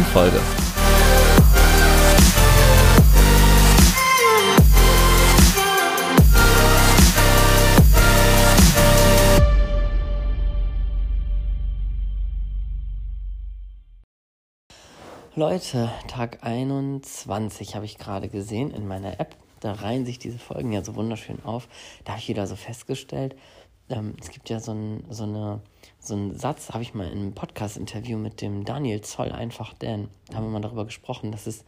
neuen Folge. Leute, Tag 21 habe ich gerade gesehen in meiner App. Da reihen sich diese Folgen ja so wunderschön auf. Da habe ich wieder so festgestellt, ähm, es gibt ja so, ein, so, eine, so einen Satz, habe ich mal in einem Podcast-Interview mit dem Daniel Zoll einfach Dan, da haben wir mal darüber gesprochen, dass es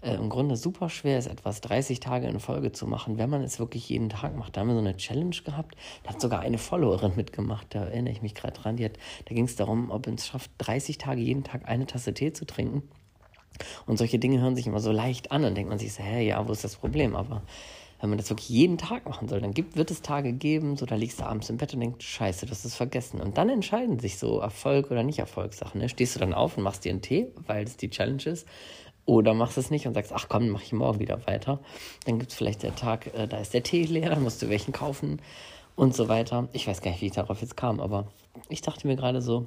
äh, im Grunde super schwer ist, etwas 30 Tage in Folge zu machen, wenn man es wirklich jeden Tag macht. Da haben wir so eine Challenge gehabt, da hat sogar eine Followerin mitgemacht, da erinnere ich mich gerade dran, die hat, da ging es darum, ob es schafft, 30 Tage jeden Tag eine Tasse Tee zu trinken. Und solche Dinge hören sich immer so leicht an und denkt man sich so, hä, ja, wo ist das Problem? Aber wenn man das wirklich jeden Tag machen soll, dann gibt, wird es Tage geben, so da liegst du abends im Bett und denkst, scheiße, das ist vergessen. Und dann entscheiden sich so Erfolg oder nicht Erfolgssachen. Ne? Stehst du dann auf und machst dir einen Tee, weil es die Challenge ist, oder machst es nicht und sagst, ach komm, mache ich morgen wieder weiter. Dann gibt es vielleicht der Tag, äh, da ist der Tee leer, dann musst du welchen kaufen und so weiter. Ich weiß gar nicht, wie ich darauf jetzt kam, aber ich dachte mir gerade so,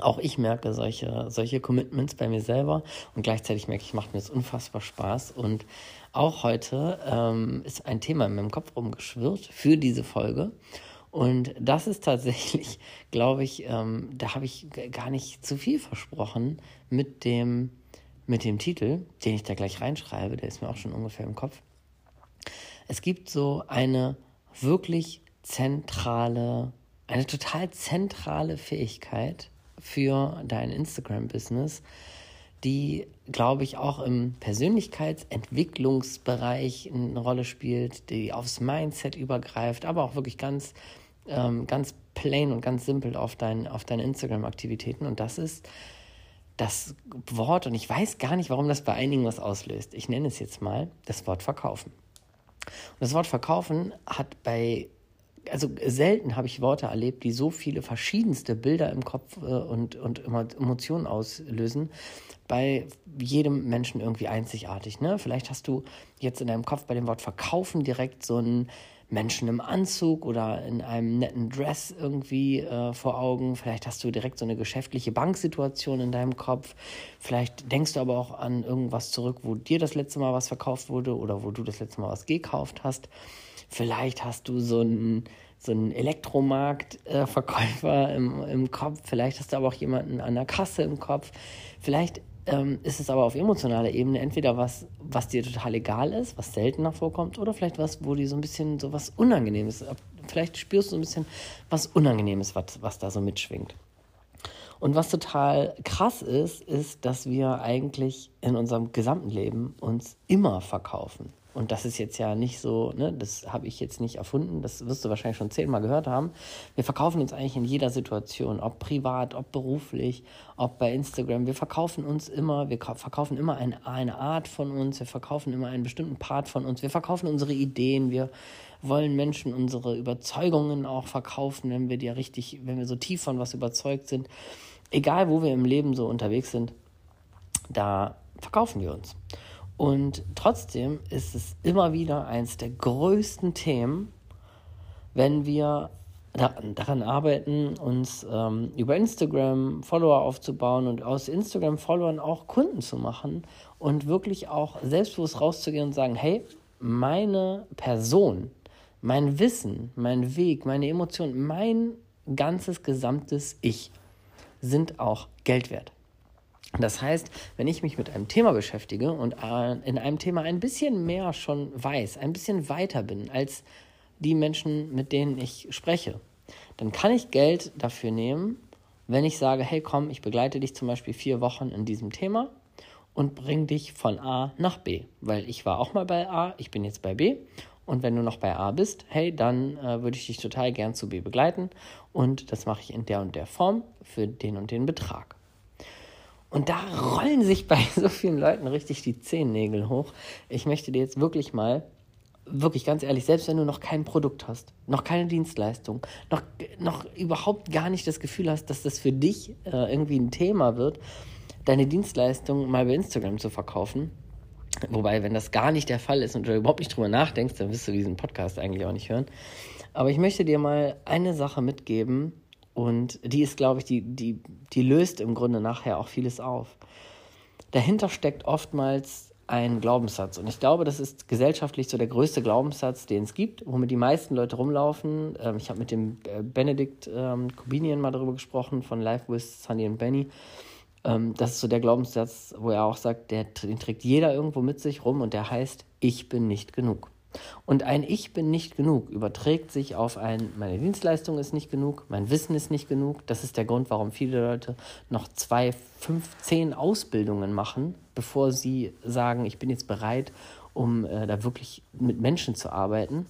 auch ich merke solche, solche Commitments bei mir selber und gleichzeitig merke ich, macht mir das unfassbar Spaß. Und auch heute ähm, ist ein Thema in meinem Kopf rumgeschwirrt für diese Folge. Und das ist tatsächlich, glaube ich, ähm, da habe ich gar nicht zu viel versprochen mit dem, mit dem Titel, den ich da gleich reinschreibe, der ist mir auch schon ungefähr im Kopf. Es gibt so eine wirklich zentrale, eine total zentrale Fähigkeit, für dein Instagram-Business, die, glaube ich, auch im Persönlichkeitsentwicklungsbereich eine Rolle spielt, die aufs Mindset übergreift, aber auch wirklich ganz, ähm, ganz plain und ganz simpel auf, dein, auf deine Instagram-Aktivitäten. Und das ist das Wort, und ich weiß gar nicht, warum das bei einigen was auslöst. Ich nenne es jetzt mal das Wort verkaufen. Und das Wort verkaufen hat bei also selten habe ich Worte erlebt, die so viele verschiedenste Bilder im Kopf äh, und, und Emotionen auslösen. Bei jedem Menschen irgendwie einzigartig. Ne? Vielleicht hast du jetzt in deinem Kopf bei dem Wort verkaufen direkt so einen Menschen im Anzug oder in einem netten Dress irgendwie äh, vor Augen. Vielleicht hast du direkt so eine geschäftliche Banksituation in deinem Kopf. Vielleicht denkst du aber auch an irgendwas zurück, wo dir das letzte Mal was verkauft wurde oder wo du das letzte Mal was gekauft hast. Vielleicht hast du so einen, so einen Elektromarktverkäufer äh, im, im Kopf. Vielleicht hast du aber auch jemanden an der Kasse im Kopf. Vielleicht ähm, ist es aber auf emotionaler Ebene entweder was, was dir total egal ist, was seltener vorkommt, oder vielleicht was, wo dir so ein bisschen so was Unangenehmes, vielleicht spürst du so ein bisschen was Unangenehmes, was, was da so mitschwingt. Und was total krass ist, ist, dass wir eigentlich in unserem gesamten Leben uns immer verkaufen. Und das ist jetzt ja nicht so, ne, das habe ich jetzt nicht erfunden, das wirst du wahrscheinlich schon zehnmal gehört haben. Wir verkaufen uns eigentlich in jeder Situation, ob privat, ob beruflich, ob bei Instagram. Wir verkaufen uns immer, wir verkaufen immer eine, eine Art von uns, wir verkaufen immer einen bestimmten Part von uns, wir verkaufen unsere Ideen, wir wollen Menschen unsere Überzeugungen auch verkaufen, wenn wir die richtig, wenn wir so tief von was überzeugt sind. Egal, wo wir im Leben so unterwegs sind, da verkaufen wir uns. Und trotzdem ist es immer wieder eines der größten Themen, wenn wir daran arbeiten, uns ähm, über Instagram Follower aufzubauen und aus Instagram-Followern auch Kunden zu machen und wirklich auch selbstbewusst rauszugehen und sagen, hey, meine Person, mein Wissen, mein Weg, meine Emotionen, mein ganzes gesamtes Ich sind auch Geld wert. Das heißt, wenn ich mich mit einem Thema beschäftige und äh, in einem Thema ein bisschen mehr schon weiß, ein bisschen weiter bin als die Menschen, mit denen ich spreche, dann kann ich Geld dafür nehmen, wenn ich sage, hey komm, ich begleite dich zum Beispiel vier Wochen in diesem Thema und bringe dich von A nach B. Weil ich war auch mal bei A, ich bin jetzt bei B. Und wenn du noch bei A bist, hey, dann äh, würde ich dich total gern zu B begleiten. Und das mache ich in der und der Form für den und den Betrag. Und da rollen sich bei so vielen Leuten richtig die Zehennägel hoch. Ich möchte dir jetzt wirklich mal, wirklich ganz ehrlich, selbst wenn du noch kein Produkt hast, noch keine Dienstleistung, noch, noch überhaupt gar nicht das Gefühl hast, dass das für dich äh, irgendwie ein Thema wird, deine Dienstleistung mal bei Instagram zu verkaufen. Wobei, wenn das gar nicht der Fall ist und du überhaupt nicht drüber nachdenkst, dann wirst du diesen Podcast eigentlich auch nicht hören. Aber ich möchte dir mal eine Sache mitgeben und die ist, glaube ich, die, die, die löst im Grunde nachher auch vieles auf. Dahinter steckt oftmals ein Glaubenssatz. Und ich glaube, das ist gesellschaftlich so der größte Glaubenssatz, den es gibt, womit die meisten Leute rumlaufen. Ähm, ich habe mit dem äh, Benedikt ähm, Kubinian mal darüber gesprochen, von Life with Sunny and Benny. Ähm, das ist so der Glaubenssatz, wo er auch sagt, der, den trägt jeder irgendwo mit sich rum und der heißt, ich bin nicht genug. Und ein Ich bin nicht genug überträgt sich auf ein, meine Dienstleistung ist nicht genug, mein Wissen ist nicht genug. Das ist der Grund, warum viele Leute noch zwei, fünf, zehn Ausbildungen machen, bevor sie sagen, ich bin jetzt bereit, um äh, da wirklich mit Menschen zu arbeiten.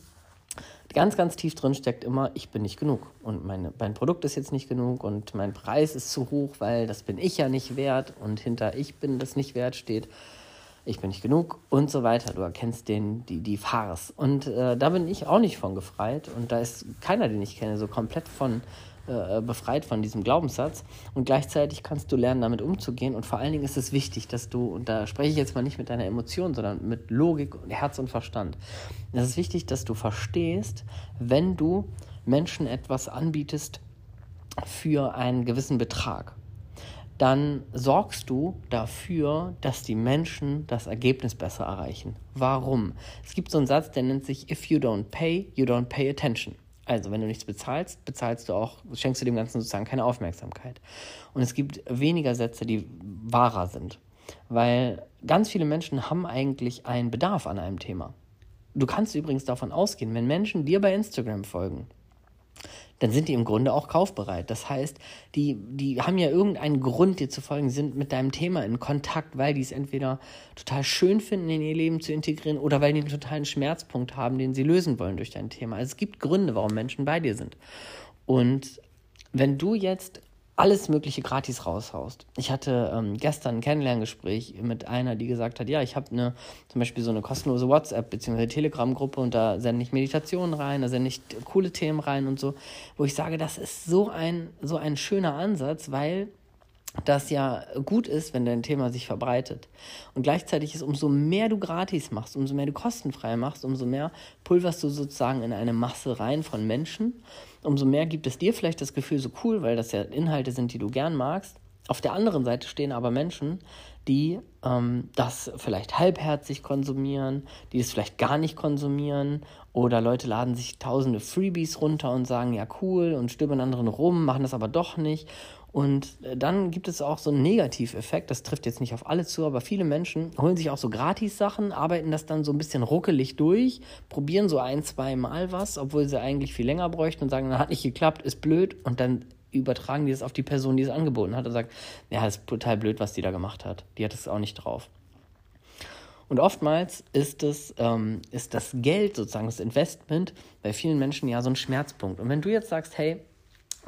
Ganz, ganz tief drin steckt immer, ich bin nicht genug. Und meine, mein Produkt ist jetzt nicht genug und mein Preis ist zu hoch, weil das bin ich ja nicht wert. Und hinter ich bin das nicht wert steht, ich bin nicht genug und so weiter. Du erkennst den, die, die Farce. Und äh, da bin ich auch nicht von gefreit. Und da ist keiner, den ich kenne, so komplett von äh, befreit von diesem Glaubenssatz. Und gleichzeitig kannst du lernen, damit umzugehen. Und vor allen Dingen ist es wichtig, dass du, und da spreche ich jetzt mal nicht mit deiner Emotion, sondern mit Logik und Herz und Verstand. Es ist wichtig, dass du verstehst, wenn du Menschen etwas anbietest für einen gewissen Betrag dann sorgst du dafür, dass die Menschen das Ergebnis besser erreichen. Warum? Es gibt so einen Satz, der nennt sich If you don't pay, you don't pay attention. Also, wenn du nichts bezahlst, bezahlst du auch, schenkst du dem Ganzen sozusagen keine Aufmerksamkeit. Und es gibt weniger Sätze, die wahrer sind. Weil ganz viele Menschen haben eigentlich einen Bedarf an einem Thema. Du kannst übrigens davon ausgehen, wenn Menschen dir bei Instagram folgen, dann sind die im Grunde auch kaufbereit. Das heißt, die, die haben ja irgendeinen Grund, dir zu folgen, sind mit deinem Thema in Kontakt, weil die es entweder total schön finden, in ihr Leben zu integrieren oder weil die einen totalen Schmerzpunkt haben, den sie lösen wollen durch dein Thema. Also es gibt Gründe, warum Menschen bei dir sind. Und wenn du jetzt alles Mögliche gratis raushaust. Ich hatte ähm, gestern ein Kennenlerngespräch mit einer, die gesagt hat, ja, ich habe eine, zum Beispiel so eine kostenlose WhatsApp bzw. Telegram-Gruppe und da sende ich Meditationen rein, da sende ich coole Themen rein und so, wo ich sage, das ist so ein, so ein schöner Ansatz, weil das ja gut ist, wenn dein Thema sich verbreitet. Und gleichzeitig ist, umso mehr du gratis machst, umso mehr du kostenfrei machst, umso mehr pulverst du sozusagen in eine Masse rein von Menschen umso mehr gibt es dir vielleicht das Gefühl, so cool, weil das ja Inhalte sind, die du gern magst. Auf der anderen Seite stehen aber Menschen, die ähm, das vielleicht halbherzig konsumieren, die es vielleicht gar nicht konsumieren oder Leute laden sich tausende Freebies runter und sagen, ja cool und stöbern anderen rum, machen das aber doch nicht und äh, dann gibt es auch so einen Negativeffekt, das trifft jetzt nicht auf alle zu, aber viele Menschen holen sich auch so Gratis-Sachen, arbeiten das dann so ein bisschen ruckelig durch, probieren so ein, zwei Mal was, obwohl sie eigentlich viel länger bräuchten und sagen, hat nicht geklappt, ist blöd und dann übertragen die das auf die Person, die es angeboten hat und sagt, ja, das ist total blöd, was die da gemacht hat. Die hat es auch nicht drauf. Und oftmals ist, es, ähm, ist das Geld, sozusagen das Investment, bei vielen Menschen ja so ein Schmerzpunkt. Und wenn du jetzt sagst, hey,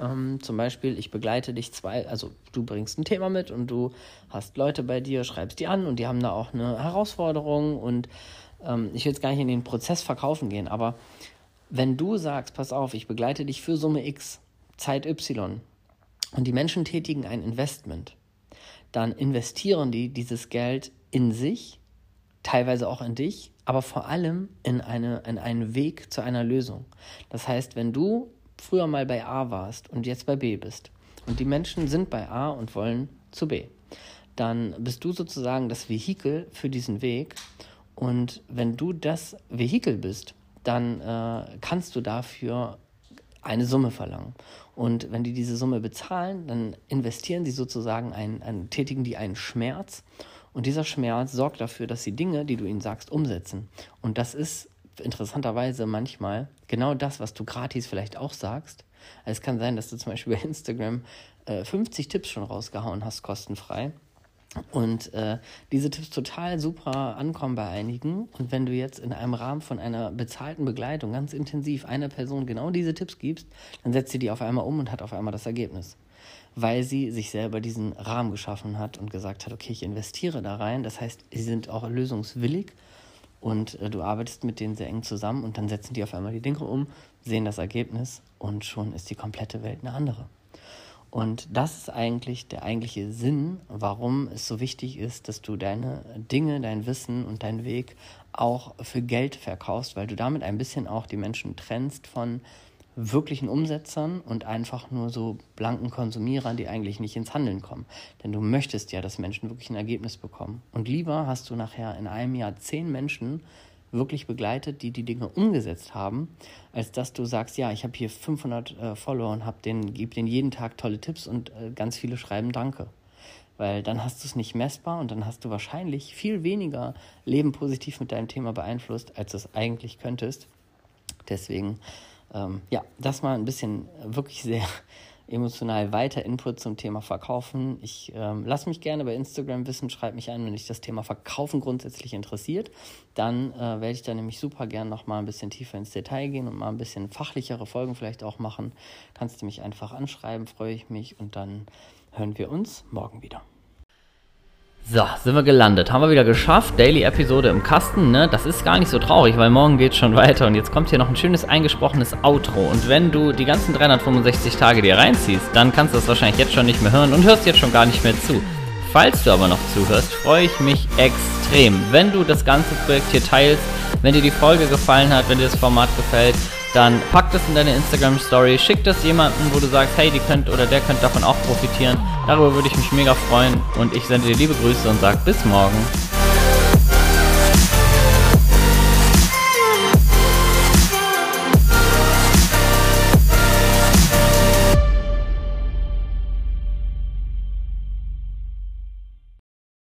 ähm, zum Beispiel, ich begleite dich zwei, also du bringst ein Thema mit und du hast Leute bei dir, schreibst die an und die haben da auch eine Herausforderung und ähm, ich will jetzt gar nicht in den Prozess verkaufen gehen, aber wenn du sagst, pass auf, ich begleite dich für Summe X, Zeit Y und die Menschen tätigen ein Investment, dann investieren die dieses Geld in sich, teilweise auch in dich, aber vor allem in, eine, in einen Weg zu einer Lösung. Das heißt, wenn du früher mal bei A warst und jetzt bei B bist und die Menschen sind bei A und wollen zu B, dann bist du sozusagen das Vehikel für diesen Weg und wenn du das Vehikel bist, dann äh, kannst du dafür eine Summe verlangen. Und wenn die diese Summe bezahlen, dann investieren sie sozusagen einen, einen, tätigen die einen Schmerz. Und dieser Schmerz sorgt dafür, dass sie Dinge, die du ihnen sagst, umsetzen. Und das ist interessanterweise manchmal genau das, was du gratis vielleicht auch sagst. Also es kann sein, dass du zum Beispiel bei Instagram äh, 50 Tipps schon rausgehauen hast, kostenfrei. Und äh, diese Tipps total super ankommen bei einigen. Und wenn du jetzt in einem Rahmen von einer bezahlten Begleitung ganz intensiv einer Person genau diese Tipps gibst, dann setzt sie die auf einmal um und hat auf einmal das Ergebnis. weil sie sich selber diesen Rahmen geschaffen hat und gesagt hat, okay, ich investiere da rein. Das heißt, sie sind auch lösungswillig und äh, du arbeitest mit denen sehr eng zusammen und dann setzen die auf einmal die Dinge um, sehen das Ergebnis und schon ist die komplette Welt eine andere. Und das ist eigentlich der eigentliche Sinn, warum es so wichtig ist, dass du deine Dinge, dein Wissen und deinen Weg auch für Geld verkaufst, weil du damit ein bisschen auch die Menschen trennst von wirklichen Umsetzern und einfach nur so blanken Konsumierern, die eigentlich nicht ins Handeln kommen. Denn du möchtest ja, dass Menschen wirklich ein Ergebnis bekommen. Und lieber hast du nachher in einem Jahr zehn Menschen wirklich begleitet, die die Dinge umgesetzt haben, als dass du sagst, ja, ich habe hier 500 äh, Follower und den, gebe denen jeden Tag tolle Tipps und äh, ganz viele schreiben Danke. Weil dann hast du es nicht messbar und dann hast du wahrscheinlich viel weniger Leben positiv mit deinem Thema beeinflusst, als du es eigentlich könntest. Deswegen ähm, ja, das mal ein bisschen äh, wirklich sehr emotional weiter Input zum Thema Verkaufen. Ich ähm, lasse mich gerne bei Instagram wissen, schreibe mich an, wenn dich das Thema Verkaufen grundsätzlich interessiert. Dann äh, werde ich da nämlich super gern noch mal ein bisschen tiefer ins Detail gehen und mal ein bisschen fachlichere Folgen vielleicht auch machen. Kannst du mich einfach anschreiben, freue ich mich und dann hören wir uns morgen wieder. So, sind wir gelandet. Haben wir wieder geschafft. Daily-Episode im Kasten, ne? Das ist gar nicht so traurig, weil morgen geht schon weiter. Und jetzt kommt hier noch ein schönes eingesprochenes Outro. Und wenn du die ganzen 365 Tage dir reinziehst, dann kannst du das wahrscheinlich jetzt schon nicht mehr hören und hörst jetzt schon gar nicht mehr zu. Falls du aber noch zuhörst, freue ich mich extrem, wenn du das ganze Projekt hier teilst, wenn dir die Folge gefallen hat, wenn dir das Format gefällt dann pack das in deine Instagram Story, schick das jemanden, wo du sagst, hey, die könnt oder der könnte davon auch profitieren. Darüber würde ich mich mega freuen und ich sende dir liebe Grüße und sag bis morgen.